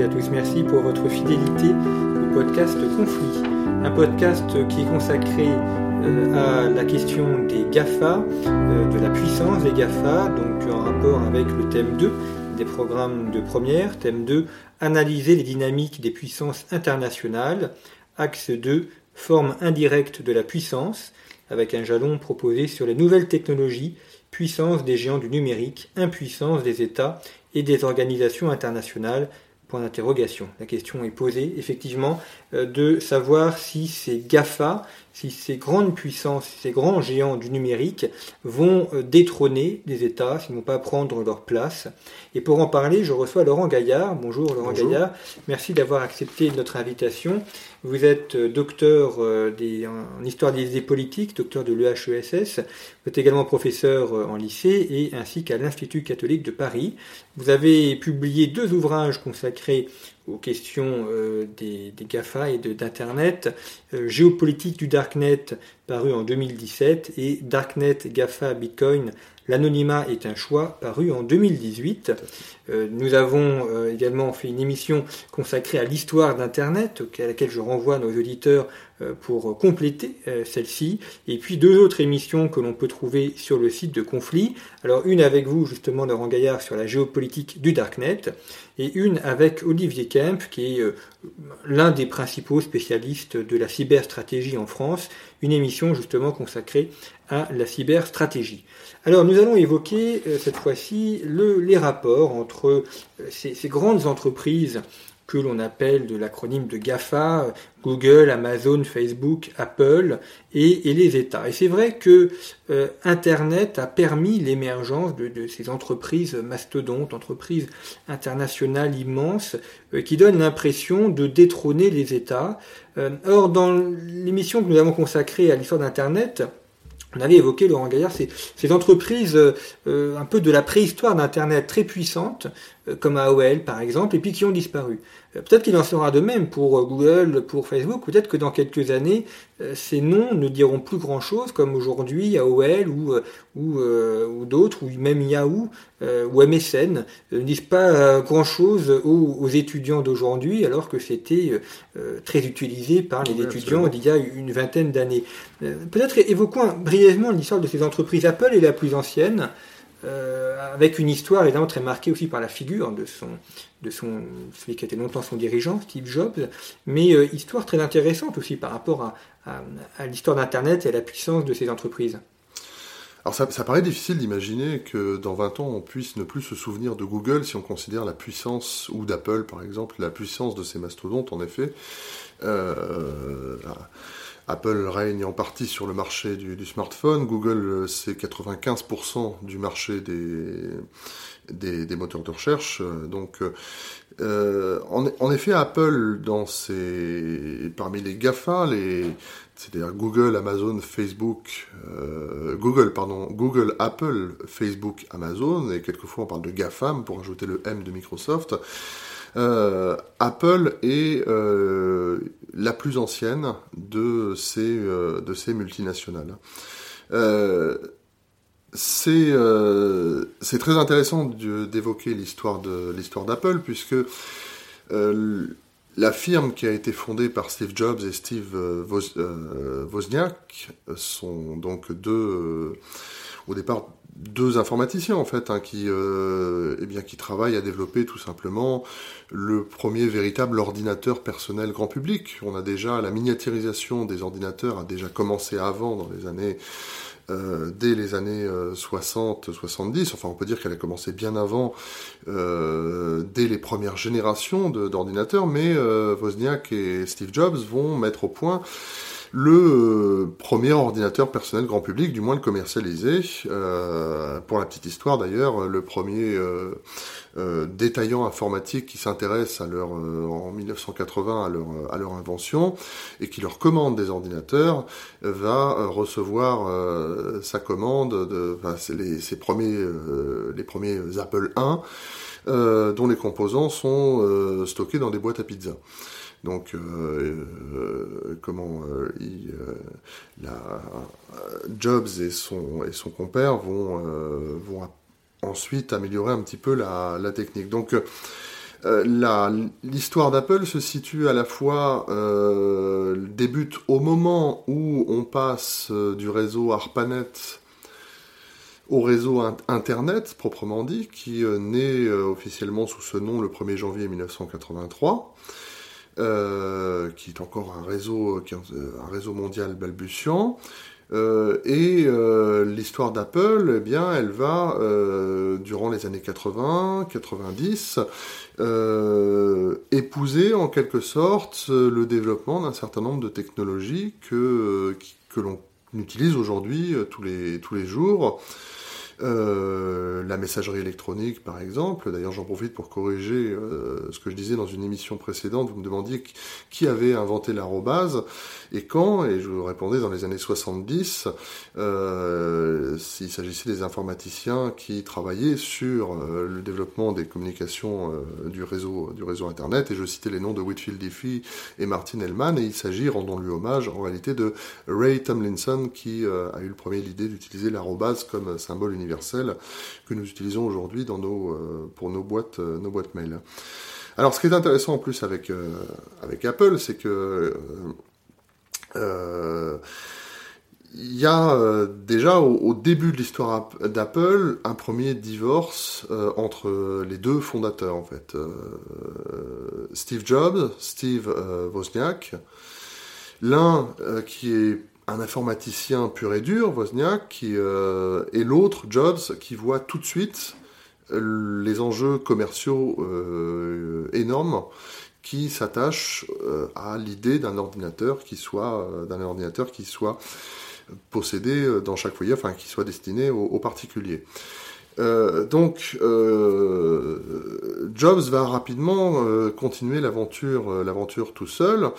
Et à tous, merci pour votre fidélité au podcast Conflit. Un podcast qui est consacré euh, à la question des GAFA, euh, de la puissance des GAFA, donc en rapport avec le thème 2 des programmes de première. Thème 2, analyser les dynamiques des puissances internationales. Axe 2, forme indirecte de la puissance, avec un jalon proposé sur les nouvelles technologies, puissance des géants du numérique, impuissance des États et des organisations internationales, Point d'interrogation. La question est posée, effectivement, euh, de savoir si ces GAFA, si ces grandes puissances, ces grands géants du numérique vont euh, détrôner les États, s'ils ne vont pas prendre leur place. Et pour en parler, je reçois Laurent Gaillard. Bonjour Laurent Gaillard. Merci d'avoir accepté notre invitation. Vous êtes euh, docteur en histoire des idées politiques, docteur de l'EHESS. Vous êtes également professeur en lycée et ainsi qu'à l'Institut catholique de Paris. Vous avez publié deux ouvrages consacrés aux questions euh, des, GAFA et d'Internet, euh, Géopolitique du Darknet, paru en 2017, et Darknet, GAFA, Bitcoin, L'anonymat est un choix, paru en 2018. Euh, nous avons également fait une émission consacrée à l'histoire d'Internet, à laquelle je renvoie nos auditeurs pour compléter celle-ci. Et puis deux autres émissions que l'on peut trouver sur le site de Conflit. Alors une avec vous, justement, Laurent Gaillard, sur la géopolitique du Darknet, et une avec Olivier Kemp, qui est euh, l'un des principaux spécialistes de la cyberstratégie en France, une émission justement consacrée à la cyberstratégie. Alors nous allons évoquer euh, cette fois-ci les rapports entre euh, ces, grandes entreprises que l'on appelle de l'acronyme de GAFA, Google, Amazon, Facebook, Apple et, les États. Et c'est vrai que euh, Internet a permis l'émergence de, ces entreprises mastodontes, entreprises internationales immenses, euh, qui donnent l'impression de détrôner les États. Euh, or, dans l'émission que nous avons consacrée à l'histoire d'Internet, on avait évoqué, Laurent Gaillard, ces, ces entreprises un peu de la préhistoire d'Internet très puissantes, comme AOL par exemple, et puis qui ont disparu. Euh, peut-être qu'il en sera de même pour euh, Google, pour Facebook, peut-être que dans quelques années, euh, ces noms ne diront plus grand-chose, comme aujourd'hui AOL ou, ou, ou d'autres, ou même Yahoo ou MSN, ne disent pas grand-chose aux, étudiants d'aujourd'hui, alors que c'était très utilisé par les étudiants d'il y a une vingtaine d'années. Peut-être évoquons brièvement l'histoire de ces entreprises. Apple est la plus ancienne. Euh, avec une histoire évidemment très marquée aussi par la figure de son, de son, celui qui été longtemps son dirigeant, Steve Jobs, mais euh, histoire très intéressante aussi par rapport à, l'histoire d'Internet et à la puissance de ces entreprises. Alors ça, ça paraît difficile d'imaginer que dans 20 ans on puisse ne plus se souvenir de Google si on considère la puissance, ou d'Apple par exemple, la puissance de ces mastodontes en effet. Euh, Apple règne en partie sur le marché du, smartphone. Google, euh, c'est 95% du marché des, des, moteurs de recherche. Donc, euh, en, effet, Apple, dans ses, parmi les GAFA, les, c'est-à-dire Google, Amazon, Facebook, euh, Google, pardon, Google, Apple, Facebook, Amazon, et quelquefois on parle de GAFAM pour ajouter le M de Microsoft. Euh, Apple est euh, la plus ancienne de ces, euh, de ces multinationales. c'est très intéressant d'évoquer l'histoire d'Apple puisque la firme qui a été fondée par Steve Jobs et Steve Wozniak sont donc deux au départ deux informaticiens en fait hein, qui, euh, eh bien, qui travaillent à développer tout simplement le premier véritable ordinateur personnel grand public. On a déjà la miniaturisation des ordinateurs a déjà commencé avant dans les années euh, dès les années 60, 70. Enfin, on peut dire qu'elle a commencé bien avant, euh, dès les premières générations d'ordinateurs. Mais euh, Wozniak et Steve Jobs vont mettre au point le euh, premier ordinateur personnel grand public, du moins le commercialisé. Euh, pour la petite histoire d'ailleurs, le premier euh, détaillant informatique qui s'intéresse à leur en 1980 à leur à leur invention et qui leur commande des ordinateurs va recevoir sa commande de ses premiers les premiers Apple I dont les composants sont stockés dans des boîtes à pizza. Donc, euh, euh, comment euh, Jobs et son, compère vont, ensuite améliorer un petit peu la, la technique. Donc, l'histoire d'Apple se situe à la fois débute au moment où on passe du réseau ARPANET au réseau Internet proprement dit, qui naît officiellement sous ce nom le 1er janvier 1983. Euh, qui est encore un réseau, un réseau mondial balbutiant. Euh, et euh, l'histoire d'Apple, eh bien, elle va, durant les années 80, 90, épouser en quelque sorte le développement d'un certain nombre de technologies que, que l'on utilise aujourd'hui tous, les, tous les jours. Euh, la messagerie électronique, par exemple. D'ailleurs, j'en profite pour corriger euh, ce que je disais dans une émission précédente. Vous me demandiez qui avait inventé l'arrobase et quand, et je vous répondais dans les années 70, euh, s'agissait des informaticiens qui travaillaient sur euh, le développement des communications du réseau du réseau Internet, et je citais les noms de Whitfield Diffie et Martin Hellman, et il s'agit, rendons-lui hommage, en réalité de Ray Tomlinson qui a eu le premier l'idée d'utiliser l'arrobase comme symbole universel que nous utilisons aujourd'hui dans nos, euh, pour nos boîtes, euh, nos boîtes mail. Alors, ce qui est intéressant en plus avec, euh, avec Apple, c'est que il y a déjà au, début de l'histoire d'Apple un premier divorce entre les deux fondateurs en fait, Steve Jobs, Steve Wozniak, l'un qui est un informaticien pur et dur, Wozniak, euh, et l'autre, Jobs, qui voit tout de suite euh, les enjeux commerciaux euh, énormes qui s'attachent à l'idée d'un ordinateur qui soit d'un ordinateur qui soit possédé dans chaque foyer, enfin qui soit destiné aux particuliers. Euh, donc, euh, Jobs va rapidement euh, continuer l'aventure, l'aventure tout seul.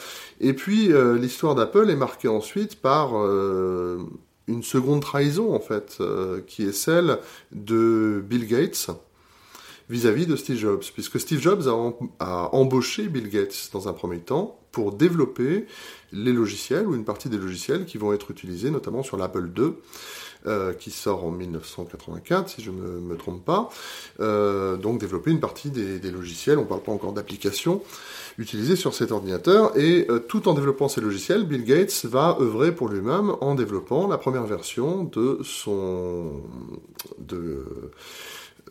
Et puis, l'histoire d'Apple est marquée ensuite par une seconde trahison, en fait, qui est celle de Bill Gates vis-à-vis de Steve Jobs, puisque Steve Jobs a, embauché Bill Gates dans un premier temps pour développer les logiciels ou une partie des logiciels qui vont être utilisés notamment sur l'Apple II. Euh, qui sort en 1984, si je ne me, trompe pas. Euh, donc développer une partie des, logiciels, on ne parle pas encore d'applications, utilisées sur cet ordinateur. Et euh, tout en développant ces logiciels, Bill Gates va œuvrer pour lui-même en développant la première version de son... de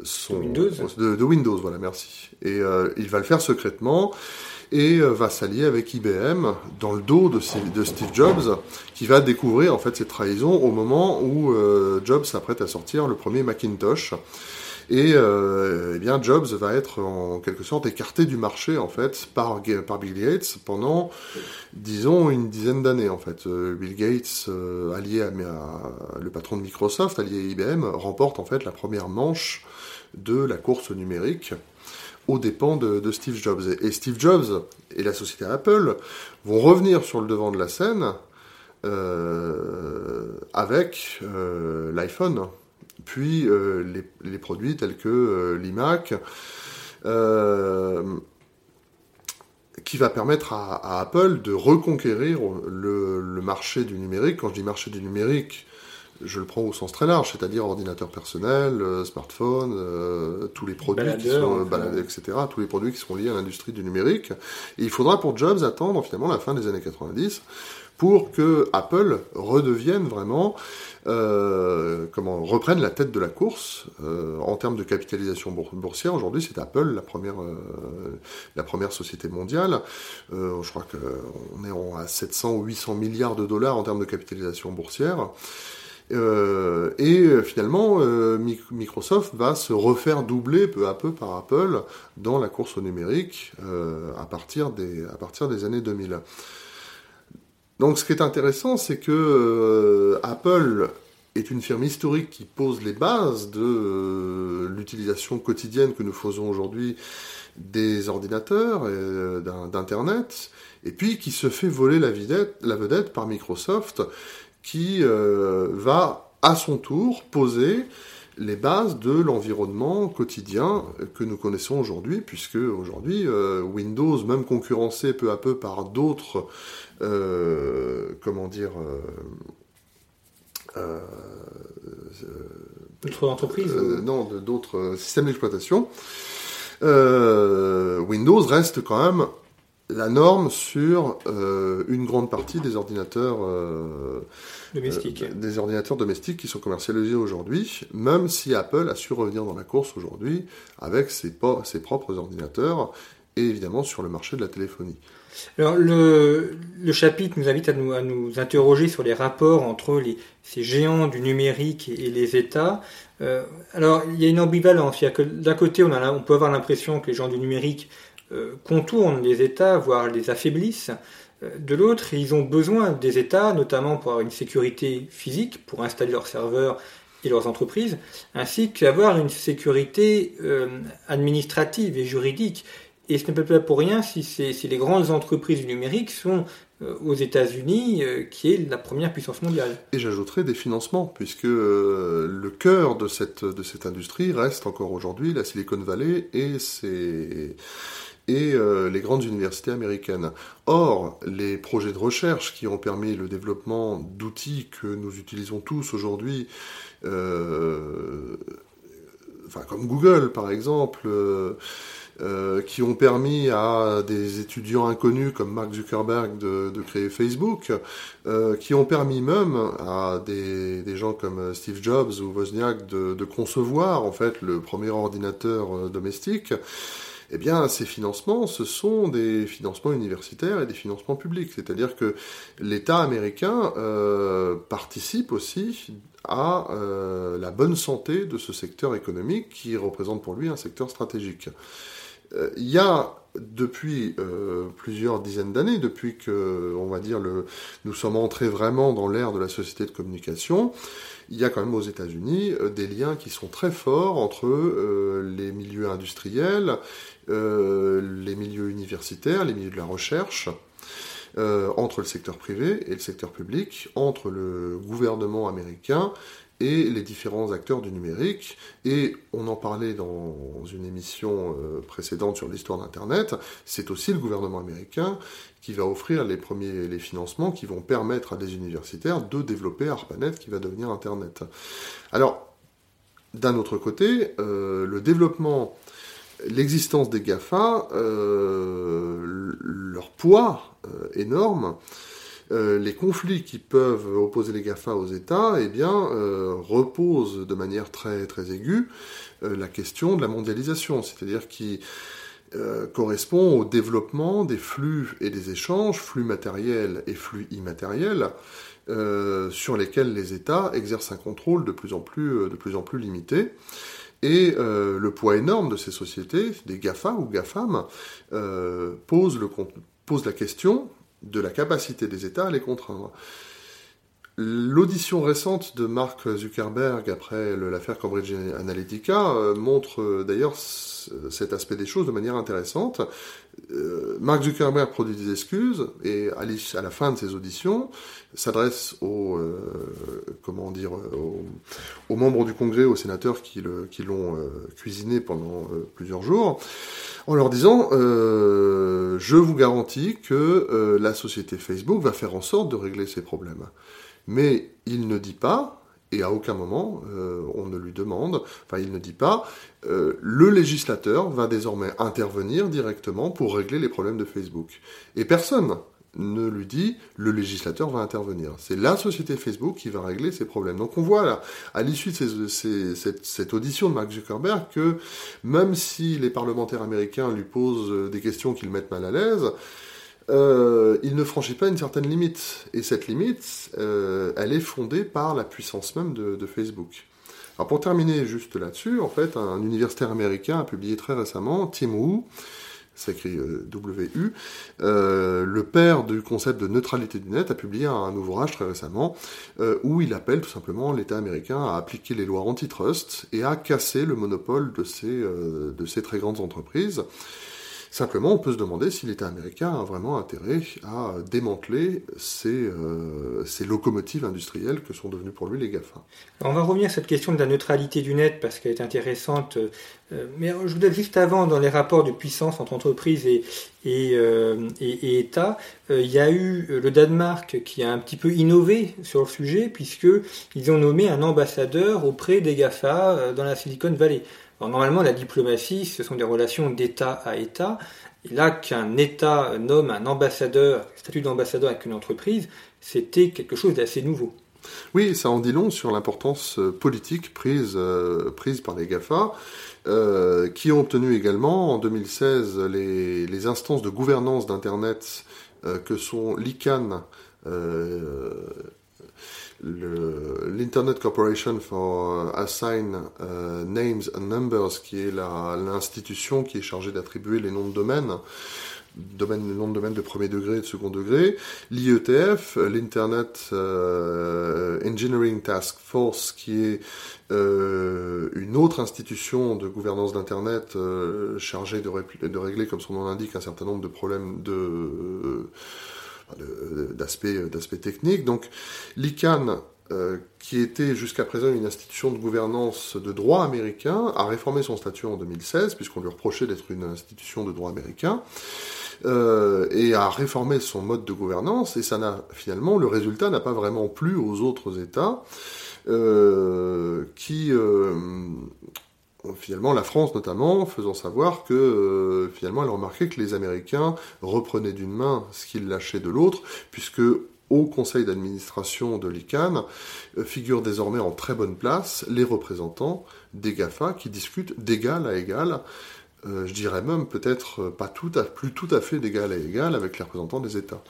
son, Windows. De, Windows, voilà, merci. Et il va le faire secrètement et euh, va s'allier avec IBM dans le dos de, Steve Jobs, qui va découvrir en fait cette trahison au moment où euh, Jobs s'apprête à sortir le premier Macintosh. Et euh, eh bien Jobs va être en quelque sorte écarté du marché en fait par, Bill Gates pendant disons une dizaine d'années en fait. Bill Gates allié à, le patron de Microsoft, allié à IBM, remporte en fait la première manche de la course numérique aux dépens de, Steve Jobs. Et Steve Jobs et la société Apple vont revenir sur le devant de la scène euh, avec euh, l'iPhone, puis euh, les, produits tels que l'iMac, qui va permettre à, Apple de reconquérir le, le, marché du numérique. Quand je dis marché du numérique, je le prends au sens très large, c'est-à-dire ordinateur personnel, euh, smartphone, euh, tous les produits qui sont etc., tous les produits qui sont liés à l'industrie du numérique. Et il faudra pour Jobs attendre finalement la fin des années 90 pour que Apple redevienne vraiment, euh, comment, reprenne la tête de la course euh, en termes de capitalisation boursière. Aujourd'hui, c'est Apple la première, euh, la première société mondiale. Euh, je crois qu'on est à 700 ou 800 milliards de dollars en termes de capitalisation boursière. Euh, et finalement, euh, Microsoft va se refaire doubler peu à peu par Apple dans la course au numérique euh, à, partir des, années 2000. Donc ce qui est intéressant, c'est que euh, Apple est une firme historique qui pose les bases de euh, l'utilisation quotidienne que nous faisons aujourd'hui des ordinateurs, et euh, d'Internet, et puis qui se fait voler la vedette par Microsoft, qui va à son tour poser les bases de l'environnement quotidien que nous connaissons aujourd'hui, puisque aujourd'hui Windows, même concurrencé peu à peu par d'autres euh, comment dire, euh, euh, d'autres entreprises Non, d'autres systèmes d'exploitation. Windows reste quand même la norme sur une grande partie des ordinateurs domestiques. des ordinateurs domestiques qui sont commercialisés aujourd'hui, même si Apple a su revenir dans la course aujourd'hui avec ses, ses propres ordinateurs et évidemment sur le marché de la téléphonie. Alors le, le, chapitre nous invite à nous, à nous, interroger sur les rapports entre les, ces géants du numérique et, les États. Euh, alors il y a une ambivalence, il y a que d'un côté on, a, on peut avoir l'impression que les gens du numérique euh, contournent les États, voire les affaiblissent. Euh, de l'autre, ils ont besoin des États, notamment pour avoir une sécurité physique, pour installer leurs serveurs et leurs entreprises, ainsi qu'avoir une sécurité euh, administrative et juridique. Et ce n'est pas pour rien si, les grandes entreprises du numérique sont euh, aux États-Unis, euh, qui est la première puissance mondiale. Et j'ajouterais des financements, puisque euh, le cœur de cette, de cette industrie reste encore aujourd'hui la Silicon Valley et ses et les grandes universités américaines. Or, les projets de recherche qui ont permis le développement d'outils que nous utilisons tous aujourd'hui, enfin comme Google par exemple, euh, qui ont permis à des étudiants inconnus comme Mark Zuckerberg de, de créer Facebook, euh, qui ont permis même à des, des, gens comme Steve Jobs ou Wozniak de, de concevoir en fait le premier ordinateur euh, domestique. Eh bien, ces financements, ce sont des financements universitaires et des financements publics. C'est-à-dire que l'État américain euh, participe aussi à euh, la bonne santé de ce secteur économique qui représente pour lui un secteur stratégique. Euh, il y a depuis plusieurs dizaines d'années, depuis que, on va dire, le, nous sommes entrés vraiment dans l'ère de la société de communication, il y a quand même aux États-Unis des liens qui sont très forts entre les milieux industriels, les milieux universitaires, les milieux de la recherche, entre le secteur privé et le secteur public, entre le gouvernement américain et les différents acteurs du numérique. Et on en parlait dans une émission euh, précédente sur l'histoire d'Internet, c'est aussi le gouvernement américain qui va offrir les premiers les financements qui vont permettre à des universitaires de développer ARPANET qui va devenir Internet. Alors, d'un autre côté, euh, le développement, l'existence des GAFA, euh, leur poids énorme, euh, les conflits qui peuvent opposer les GAFA aux États, eh bien, euh, reposent de manière très, très aiguë euh, la question de la mondialisation, c'est-à-dire qui correspond au développement des flux et des échanges, flux matériels et flux immatériels, sur lesquels les États exercent un contrôle de plus en plus, de plus, en plus limité. Et le poids énorme de ces sociétés, des GAFA ou GAFAM, pose, le, pose la question de la capacité des États à les contraindre. L'audition récente de Mark Zuckerberg après l'affaire Cambridge Analytica euh, montre euh, d'ailleurs cet aspect des choses de manière intéressante. Euh, Mark Zuckerberg produit des excuses et à, la fin de ses auditions s'adresse aux comment dire aux, membres du Congrès, aux sénateurs qui l'ont cuisiné pendant plusieurs jours en leur disant euh, je vous garantis que euh, la société Facebook va faire en sorte de régler ces problèmes. Mais il ne dit pas, et à aucun moment on ne lui demande, enfin il ne dit pas, le législateur va désormais intervenir directement pour régler les problèmes de Facebook. Et personne ne lui dit le législateur va intervenir. C'est la société Facebook qui va régler ces problèmes. Donc on voit là, à l'issue de cette, audition de Mark Zuckerberg, que même si les parlementaires américains lui posent des questions qui le mettent mal à l'aise, euh, il ne franchit pas une certaine limite. Et cette limite, euh, elle est fondée par la puissance même de, Facebook. Alors pour terminer juste là-dessus, en fait, un universitaire américain a publié très récemment, Tim Wu, s'écrit euh, WU, euh, le père du concept de neutralité du net a publié un, ouvrage très récemment euh, où il appelle tout simplement l'État américain à appliquer les lois antitrust et à casser le monopole de ces, de ces très grandes entreprises. Simplement, on peut se demander si l'État américain a vraiment intérêt à démanteler ces, ces, locomotives industrielles que sont devenues pour lui les GAFA. On va revenir à cette question de la neutralité du net parce qu'elle est intéressante. Euh, mais je voudrais juste avant, dans les rapports de puissance entre entreprises et, et, euh, État, euh, il y a eu le Danemark qui a un petit peu innové sur le sujet puisqu'ils ont nommé un ambassadeur auprès des GAFA dans la Silicon Valley. Alors, normalement, la diplomatie, ce sont des relations d'État à État. Et là, qu'un État nomme un ambassadeur, statut d'ambassadeur avec une entreprise, c'était quelque chose d'assez nouveau. Oui, ça en dit long sur l'importance politique prise, prise par les GAFA. Euh, qui ont obtenu également en 2016 les, instances de gouvernance d'Internet euh, que sont l'ICANN, euh, l'Internet Corporation for Assign Names and Numbers, qui est l'institution qui est chargée d'attribuer les noms de domaine domaine, le nom de domaine de premier degré et de second degré, l'IETF, l'Internet euh, Engineering Task Force, qui est euh, une autre institution de gouvernance d'Internet euh, chargée de, de, régler, comme son nom l'indique, un certain nombre de problèmes de d'aspects techniques. Donc l'ICANN, qui était jusqu'à présent une institution de gouvernance de droit américain, a réformé son statut en 2016, puisqu'on lui reprochait d'être une institution de droit américain. Euh, et a réformé son mode de gouvernance, et ça n'a finalement, le résultat n'a pas vraiment plu aux autres États, euh, qui euh, finalement la France notamment, faisant savoir que finalement elle remarquait que les Américains reprenaient d'une main ce qu'ils lâchaient de l'autre, puisque au conseil d'administration de l'ICANN figurent désormais en très bonne place les représentants des GAFA qui discutent d'égal à égal euh, je dirais même peut-être euh, pas tout à, plus tout à fait d'égal à égal avec les représentants des États.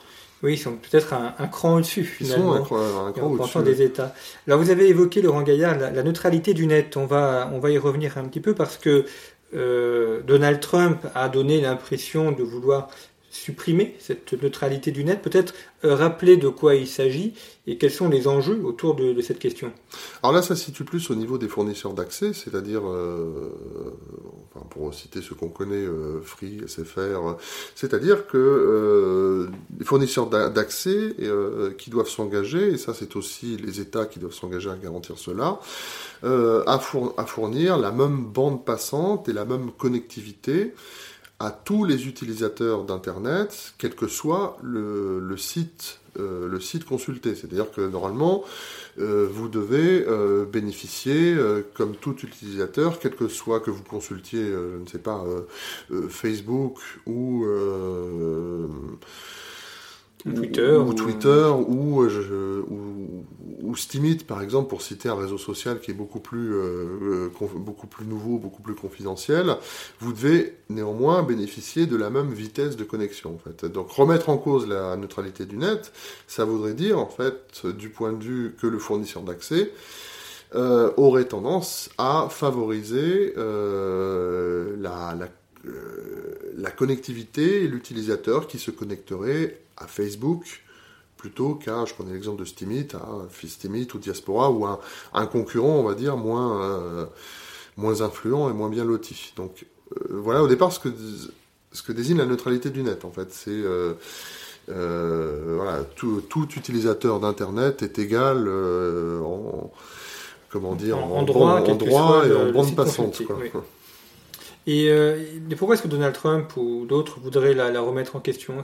Oui, ils sont peut-être un, cran au-dessus, finalement. Ils sont un, cran au-dessus. des États. Alors, vous avez évoqué, Laurent Gaillard, la, neutralité du net. On va, on va y revenir un petit peu parce que euh, Donald Trump a donné l'impression de vouloir supprimer cette neutralité du net, peut-être euh, rappeler de quoi il s'agit et quels sont les enjeux autour de, cette question. Alors là, ça se situe plus au niveau des fournisseurs d'accès, c'est-à-dire, euh, pour citer ceux qu'on connaît, euh, Free, SFR, c'est-à-dire que les fournisseurs d'accès qui doivent s'engager, et ça c'est aussi les États qui doivent s'engager à garantir cela, à, fournir la même bande passante et la même connectivité à tous les utilisateurs d'Internet, quel que soit le, site, euh, le site consulté. C'est-à-dire que normalement, euh, vous devez euh, bénéficier, comme tout utilisateur, quel que soit que vous consultiez, je ne sais pas, Facebook ou Twitter, ou, Twitter ou, euh, ou, ou, Steemit par exemple pour citer un réseau social qui est beaucoup plus euh, euh, beaucoup plus nouveau, beaucoup plus confidentiel, vous devez néanmoins bénéficier de la même vitesse de connexion. Donc remettre en cause la neutralité du net, ça voudrait dire en fait du point de vue que le fournisseur d'accès aurait tendance à favoriser la connectivité et l'utilisateur qui se connecterait à Facebook plutôt qu'à, je prenais l'exemple de Steemit, à Steemit ou Diaspora, ou un, un concurrent, on va dire, moins, euh, moins influent et moins bien loti. Donc euh, voilà au départ ce que, ce que désigne la neutralité du net, en fait. C'est... Euh, voilà, tout, tout utilisateur d'Internet est égal en, comment dire, en, droit, en droit et en bande passante. Quoi. Et, pourquoi est-ce que Donald Trump ou d'autres voudraient la, la, remettre en question?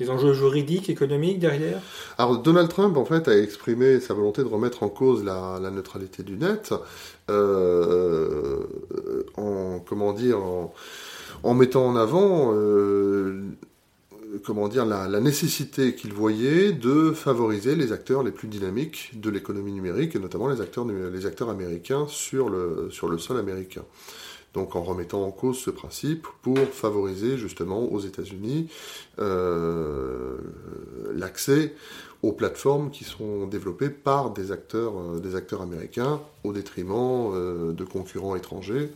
Des enjeux juridiques, économiques derrière? Alors Donald Trump en fait a exprimé sa volonté de remettre en cause la, neutralité du net euh, en comment dire en, mettant en avant euh, comment dire la, nécessité qu'il voyait de favoriser les acteurs les plus dynamiques de l'économie numérique et notamment les acteurs les acteurs américains sur le sur le sol américain donc en remettant en cause ce principe pour favoriser justement aux États-Unis euh, l'accès aux plateformes qui sont développées par des acteurs, euh, des acteurs américains au détriment euh, de concurrents étrangers.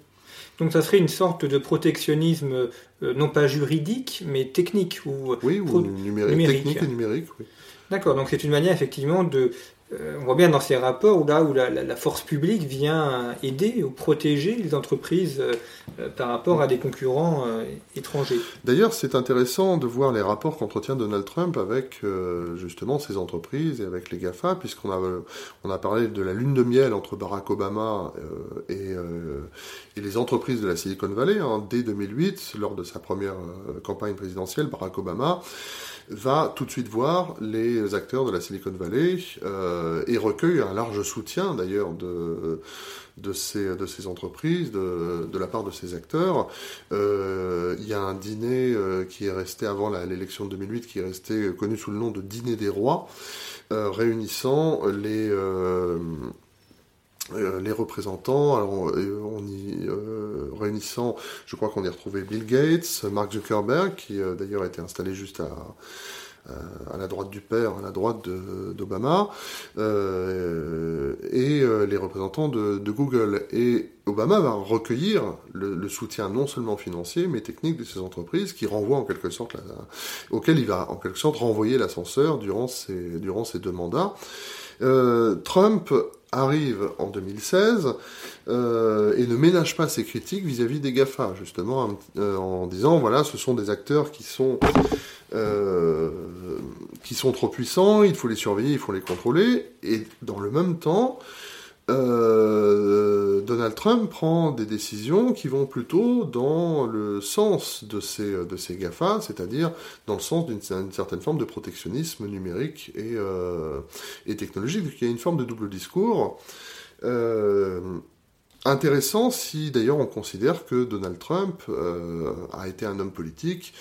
Donc ça serait une sorte de protectionnisme non pas juridique mais technique ou, oui, ou numérique, technique et numérique. Oui. D'accord, donc c'est une manière effectivement de euh, on voit bien dans ces rapports où là où la, force publique vient aider ou protéger les entreprises euh, euh, par rapport à des concurrents étrangers. D'ailleurs, c'est intéressant de voir les rapports qu'entretient Donald Trump avec justement ces entreprises et avec les GAFA, puisqu'on a, parlé de la lune de miel entre Barack Obama et, les entreprises de la Silicon Valley. Hein. dès 2008, lors de sa première campagne présidentielle, Barack Obama va tout de suite voir les acteurs de la Silicon Valley euh, et recueille un large soutien d'ailleurs de, ces, entreprises, de, la part de ces acteurs. Euh, il y a un dîner euh, qui est resté avant l'élection de 2008, qui est resté connu sous le nom de Dîner des rois, réunissant les euh, les représentants, alors on, y euh, réunissant, je crois qu'on y a retrouvé Bill Gates, Mark Zuckerberg, qui euh, d'ailleurs a été installé juste à, à la droite du père, à la droite d'Obama, et les représentants de, Google. Et Obama va recueillir le, soutien non seulement financier, mais technique de ces entreprises, qui renvoient en quelque sorte, auquel il va en quelque sorte renvoyer l'ascenseur durant ses, durant ces deux mandats. Trump arrive en 2016 euh, et ne ménage pas ses critiques vis-à-vis des GAFA, justement, euh, en disant, voilà, ce sont des acteurs qui sont, euh, qui sont trop puissants, il faut les surveiller, il faut les contrôler, et dans le même temps, euh, Donald Trump prend des décisions qui vont plutôt dans le sens de ces, de ces GAFA, c'est-à-dire dans le sens d'une certaine forme de protectionnisme numérique et, euh, technologique. il y a une forme de double discours. Euh, intéressant si d'ailleurs on considère que Donald Trump a été un homme politique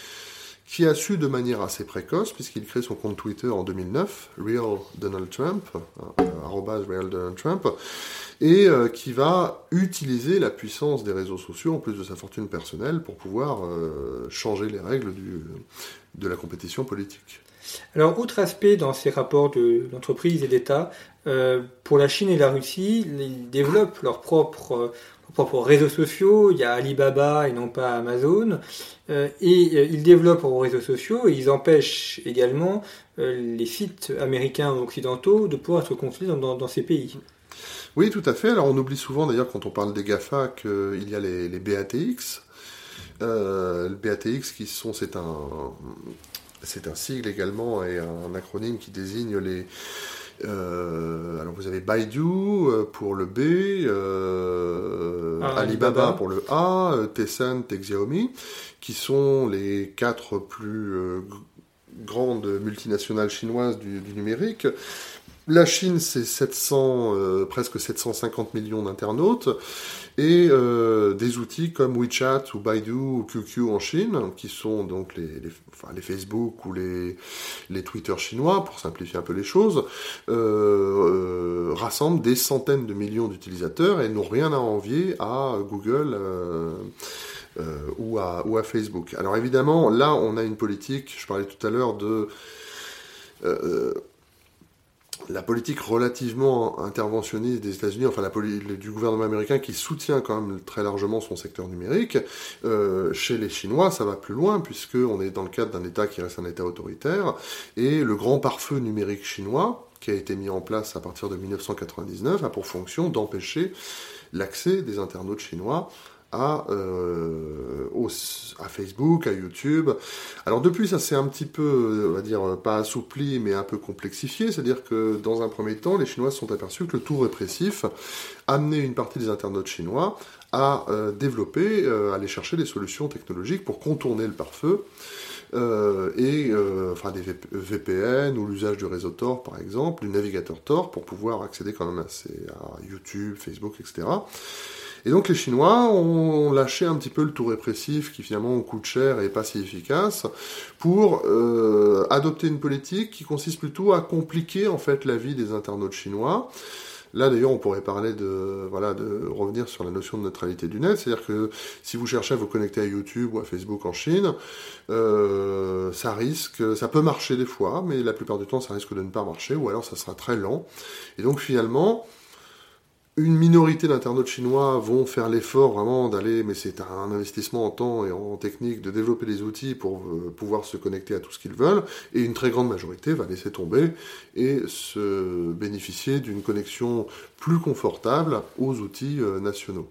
qui a su de manière assez précoce, puisqu'il crée son compte Twitter en 2009, Real Donald Trump, euh, Real Donald Trump, et euh, qui va utiliser la puissance des réseaux sociaux, en plus de sa fortune personnelle, pour pouvoir euh, changer les règles de la compétition politique. Alors, autre aspect dans ces rapports d'entreprise et d'État, pour la Chine et la Russie, ils développent leur propre propres réseaux sociaux, il y a Alibaba et non pas Amazon, euh, et euh, ils développent leurs réseaux sociaux et ils empêchent également euh, les sites américains ou occidentaux de pouvoir être construits dans, ces pays. Oui, tout à fait. Alors on oublie souvent d'ailleurs quand on parle des GAFA qu'il y a les, BATX. Euh, le BATX qui sont, c'est un, c'est un sigle également et un acronyme qui désigne les euh, alors vous avez Baidu euh, pour le B, euh, ah, Alibaba, pour le A, Tencent et Xiaomi, qui sont les quatre plus grandes multinationales chinoises du, numérique. La Chine, c'est 700, presque 750 millions d'internautes et euh, des outils comme WeChat ou Baidu ou QQ en Chine, qui sont donc les, Facebook ou les, les Twitter chinois, pour simplifier un peu les choses, euh, euh, rassemblent des centaines de millions d'utilisateurs et n'ont rien à envier à Google. Euh, euh, ou, à, Facebook. Alors évidemment, là, on a une politique, je parlais tout à l'heure de euh, la politique relativement interventionniste des États-Unis, enfin la du gouvernement américain qui soutient quand même très largement son secteur numérique, euh, chez les Chinois ça va plus loin puisque on est dans le cadre d'un État qui reste un État autoritaire et le grand pare-feu numérique chinois qui a été mis en place à partir de 1999 a pour fonction d'empêcher l'accès des internautes chinois à, euh, à Facebook, à YouTube. Alors depuis, ça s'est un petit peu, on va dire, pas assoupli, mais un peu complexifié. C'est-à-dire que dans un premier temps, les Chinois se sont aperçus que le tout répressif amenait une partie des internautes chinois à euh, développer, euh, aller chercher des solutions technologiques pour contourner le pare-feu. et enfin des VPN ou l'usage du réseau Tor par exemple, du navigateur Tor pour pouvoir accéder quand même à YouTube, Facebook, etc. Et donc les Chinois ont lâché un petit peu le tout répressif qui finalement coûte cher et pas si efficace pour euh, adopter une politique qui consiste plutôt à compliquer en fait la vie des internautes chinois. Là, d'ailleurs, on pourrait parler de, voilà, de revenir sur la notion de neutralité du net. C'est-à-dire que si vous cherchez à vous connecter à YouTube ou à Facebook en Chine, euh, ça risque, ça peut marcher des fois, mais la plupart du temps, ça risque de ne pas marcher, ou alors ça sera très lent. Et donc, finalement, une minorité d'internautes chinois vont faire l'effort vraiment d'aller, mais c'est un investissement en temps et en technique, de développer des outils pour euh, pouvoir se connecter à tout ce qu'ils veulent, et une très grande majorité va laisser tomber et se bénéficier d'une connexion plus confortable aux outils euh, nationaux.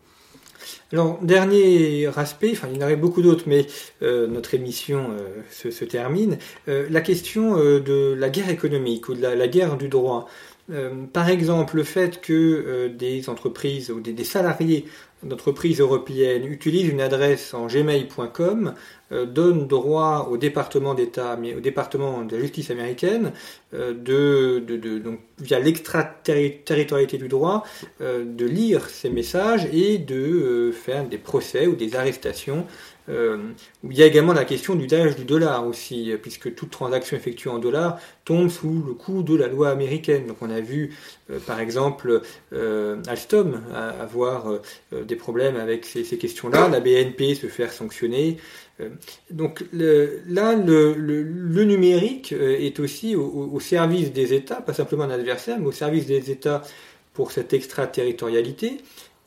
Alors, dernier aspect, enfin il y en aurait beaucoup d'autres, mais euh, notre émission se, termine, la question de la guerre économique ou de la guerre du droit. Euh, par exemple, le fait que euh, des entreprises ou des, salariés d'entreprises européennes utilisent une adresse en gmail.com euh, donne droit au département d'État, au département de la justice américaine, via l'extraterritorialité du droit, de lire ces messages et de faire des procès ou des arrestations il y a également la question du d'usage du dollar aussi, puisque toute transaction effectuée en dollars tombe sous le coup de la loi américaine. Donc on a vu euh, par exemple euh, Alstom avoir des problèmes avec ces, questions-là, la BNP se faire sanctionner. donc là, le, numérique est aussi au, au, service des États, pas simplement un adversaire, mais au service des États pour cette extraterritorialité.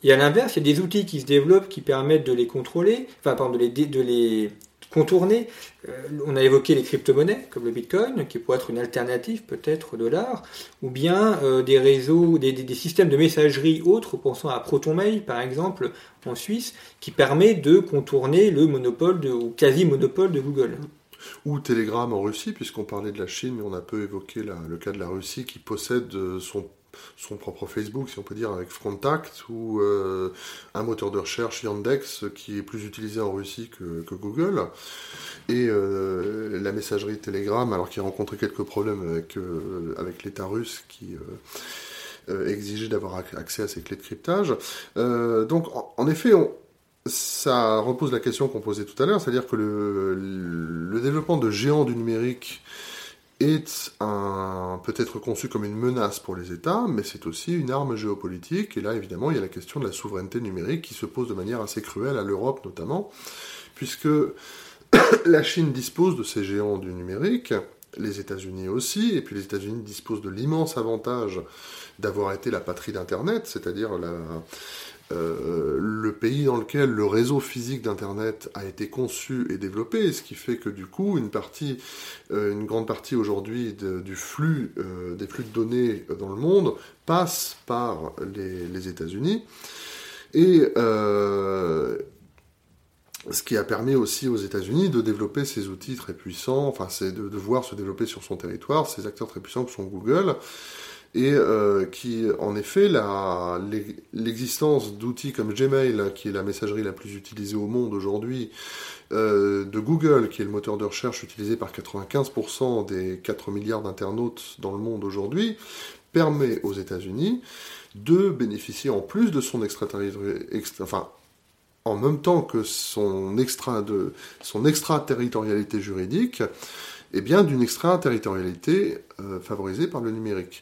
Et à l'inverse, il y a des outils qui se développent qui permettent de les contrôler, enfin, pardon, de les, de les contourner. Euh, on a évoqué les crypto-monnaies, comme le Bitcoin, qui pourrait être une alternative peut-être au dollar, ou bien euh, des réseaux, des, des, systèmes de messagerie autres, pensons à ProtonMail par exemple, en Suisse, qui permet de contourner le monopole ou quasi-monopole de Google. Ou Telegram en Russie, puisqu'on parlait de la Chine, mais on a peu évoqué le cas de la Russie qui possède son son propre Facebook, si on peut dire, avec Frontact, ou euh, un moteur de recherche Yandex qui est plus utilisé en Russie que, Google, et euh, la messagerie Telegram, alors qu'il a rencontré quelques problèmes avec, euh, avec l'État russe qui exigeait d'avoir accès à ses clés de cryptage. donc, en, effet, ça repose la question qu'on posait tout à l'heure, c'est-à-dire que le, le, développement de géants du numérique est un, peut être conçu comme une menace pour les États, mais c'est aussi une arme géopolitique. Et là, évidemment, il y a la question de la souveraineté numérique qui se pose de manière assez cruelle à l'Europe notamment, puisque la Chine dispose de ces géants du numérique, les États-Unis aussi, et puis les États-Unis disposent de l'immense avantage d'avoir été la patrie d'Internet, c'est-à-dire la, euh, le pays dans lequel le réseau physique d'Internet a été conçu et développé, ce qui fait que du coup, une partie, euh, une grande partie aujourd'hui du flux, euh, des flux de données dans le monde passe par les, États-Unis. Et ce qui a permis aussi aux États-Unis de développer ces outils très puissants, enfin, c'est de, de, voir se développer sur son territoire ces acteurs très puissants que sont Google, et euh, qui, en effet, l'existence d'outils comme Gmail, hein, qui est la messagerie la plus utilisée au monde aujourd'hui, euh, de Google, qui est le moteur de recherche utilisé par 95% des 4 milliards d'internautes dans le monde aujourd'hui, permet aux États-Unis de bénéficier en plus de son extraterritorialité, enfin, en même temps que son extraterritorialité juridique, eh bien d'une extraterritorialité euh, favorisée par le numérique.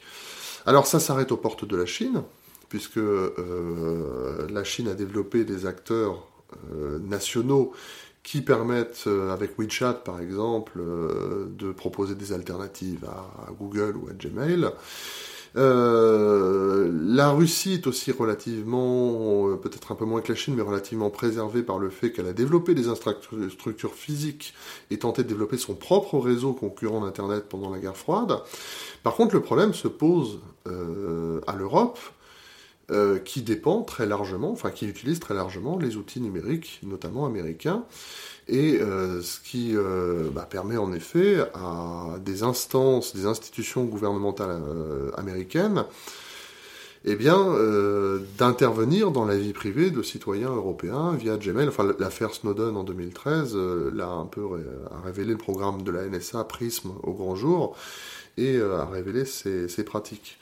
Alors ça s'arrête aux portes de la Chine, puisque euh, la Chine a développé des acteurs euh, nationaux qui permettent, euh, avec WeChat par exemple, de proposer des alternatives à, Google ou à Gmail. La Russie est aussi relativement, peut-être un peu moins que la Chine, mais relativement préservée par le fait qu'elle a développé des infrastructures physiques et tenté de développer son propre réseau concurrent d'Internet pendant la guerre froide. Par contre, le problème se pose euh, à l'Europe, euh, qui dépend très largement, enfin qui utilise très largement les outils numériques, notamment américains, et euh, ce qui bah, permet en effet à des instances, des institutions gouvernementales américaines eh bien, euh, d'intervenir dans la vie privée de citoyens européens via Gmail. Enfin, l'affaire Snowden en 2013 euh, l'a un peu a révélé le programme de la NSA Prism au grand jour et euh, a révélé ses, pratiques.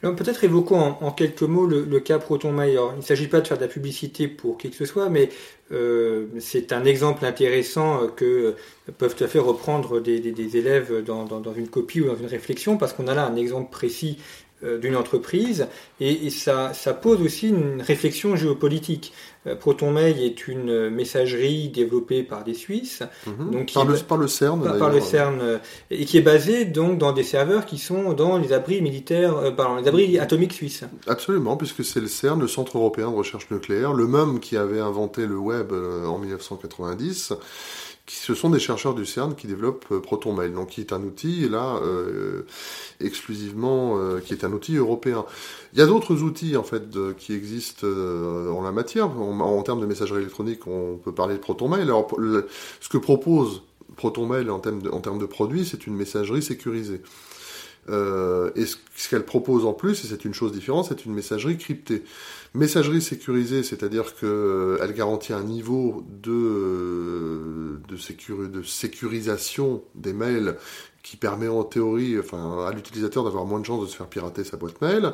Peut-être évoquons en, quelques mots le, cas ProtonMail. il ne s'agit pas de faire de la publicité pour qui que ce soit, mais c'est un exemple intéressant que peuvent tout à fait reprendre des, élèves dans, une copie ou dans une réflexion, parce qu'on a là un exemple précis euh, d'une entreprise et, ça, pose aussi une réflexion géopolitique. Euh, ProtonMail est une messagerie développée par des Suisses, mhm. donc par, le, par, le, CERN, par, le CERN euh, et qui est basée donc dans des serveurs qui sont dans les abris militaires, pardon, les abris atomiques suisses. Absolument, puisque c'est le CERN, le Centre européen de recherche nucléaire, le même qui avait inventé le web en 1990 ce sont des chercheurs du CERN qui développent euh, ProtonMail, donc qui est un outil là euh, exclusivement, euh, qui est un outil européen. Il y a d'autres outils en fait qui existent en la matière. En, termes de messagerie électronique, on peut parler de ProtonMail. Alors, ce que propose ProtonMail en termes de, en termes de produits, c'est une messagerie sécurisée. Euh, et ce, qu'elle propose en plus, et c'est une chose différente, c'est une messagerie cryptée. Messagerie sécurisée, c'est-à-dire qu'elle euh, garantit un niveau de, euh, sécurisation des mails qui permet en théorie enfin, à l'utilisateur d'avoir moins de chances de se faire pirater sa boîte mail,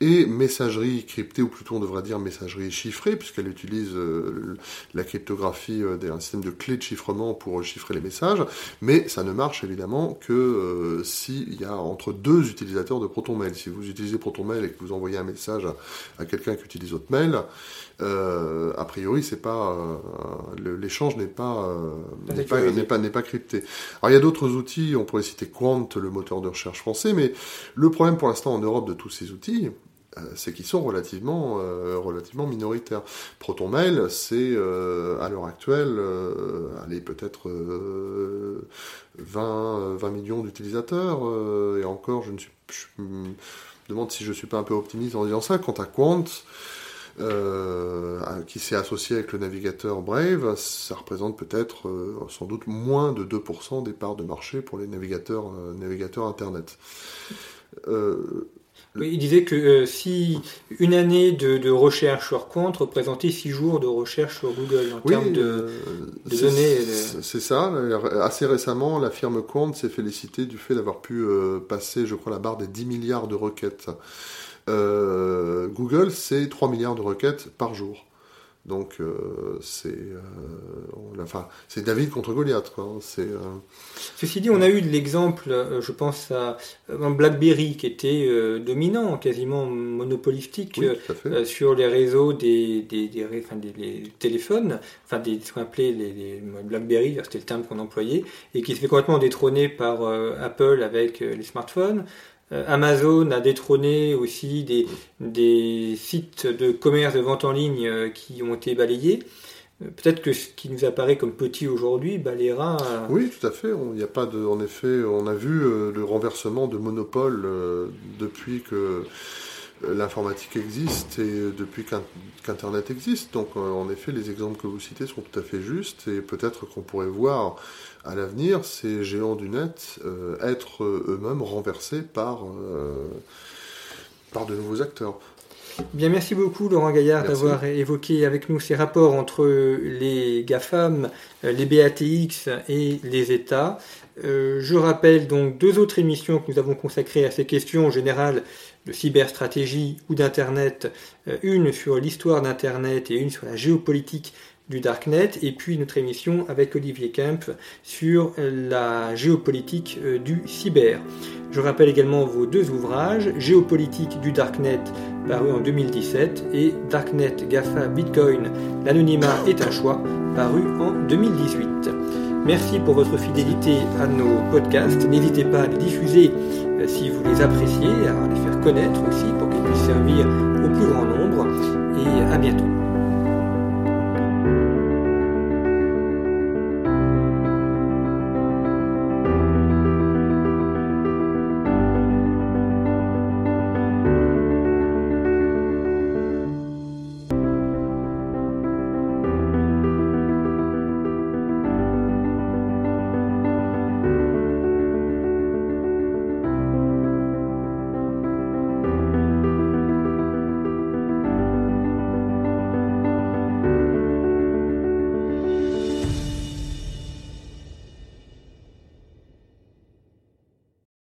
et messagerie cryptée, ou plutôt on devrait dire messagerie chiffrée, puisqu'elle utilise euh, la cryptographie euh, d'un système de clés de chiffrement pour chiffrer les messages, mais ça ne marche évidemment que euh, s'il y a entre deux utilisateurs de ProtonMail. Si vous utilisez ProtonMail et que vous envoyez un message à, quelqu'un qui utilise votre mail, a priori, c'est pas l'échange n'est pas n'est pas, n'est pas, crypté. Alors il y a d'autres outils, on pourrait citer Quant, le moteur de recherche français, mais le problème pour l'instant en Europe de tous ces outils, euh, c'est qu'ils sont relativement, euh, relativement minoritaires. ProtonMail, c'est euh, à l'heure actuelle, allez, peut-être 20, 20 millions d'utilisateurs, et encore, je, ne suis, je me demande si je suis pas un peu optimiste en disant ça. Quant à Quant, qui s'est associé avec le navigateur Brave, ça représente peut-être sans doute moins de 2% des parts de marché pour les navigateurs, navigateurs Internet il disait que euh, si une année de, recherche sur compte représentait six jours de recherche sur Google en termes de, euh, données. Euh, c'est ça. Assez récemment, la firme Quant s'est félicitée du fait d'avoir pu passer, je crois, la barre des 10 milliards de requêtes. Google, c'est 3 milliards de requêtes par jour. Donc euh, c'est euh, enfin, c'est David contre Goliath. Quoi. C'est, euh, Ceci dit, on a eu de l'exemple, je pense à BlackBerry qui était dominant, quasiment monopolistique sur les réseaux des, des, des, enfin, des téléphones, enfin des, ce qu'on appelait les, les BlackBerry, c'était le terme qu'on employait, et qui se fait complètement détrôner par Apple avec les smartphones. Euh, Amazon a détrôné aussi des, des, sites de commerce de vente en ligne euh, qui ont été balayés. Euh, peut-être que ce qui nous apparaît comme petit aujourd'hui balayera. Oui, tout à fait. Il n'y a pas de, en effet, on a vu le renversement de monopole depuis que l'informatique existe et depuis qu'Internet existe. Donc, en effet, les exemples que vous citez sont tout à fait justes et peut-être qu'on pourrait voir à l'avenir ces géants du net euh, être euh, eux-mêmes renversés par, euh, par de nouveaux acteurs. Bien, merci beaucoup Laurent Gaillard d'avoir évoqué avec nous ces rapports entre les GAFAM, les BATX et les États. je rappelle donc deux autres émissions que nous avons consacrées à ces questions en général de cyberstratégie ou d'Internet, une sur l'histoire d'Internet et une sur la géopolitique du Darknet, et puis notre émission avec Olivier Kemp sur la géopolitique euh, du cyber. Je rappelle également vos deux ouvrages, Géopolitique du Darknet, paru en 2017, et Darknet, GAFA, Bitcoin, l'anonymat est un choix, paru en 2018. Merci pour votre fidélité à nos podcasts. N'hésitez pas à les diffuser euh, si vous les appréciez, à les faire connaître aussi pour qu'ils puissent servir au plus grand nombre. Et à bientôt.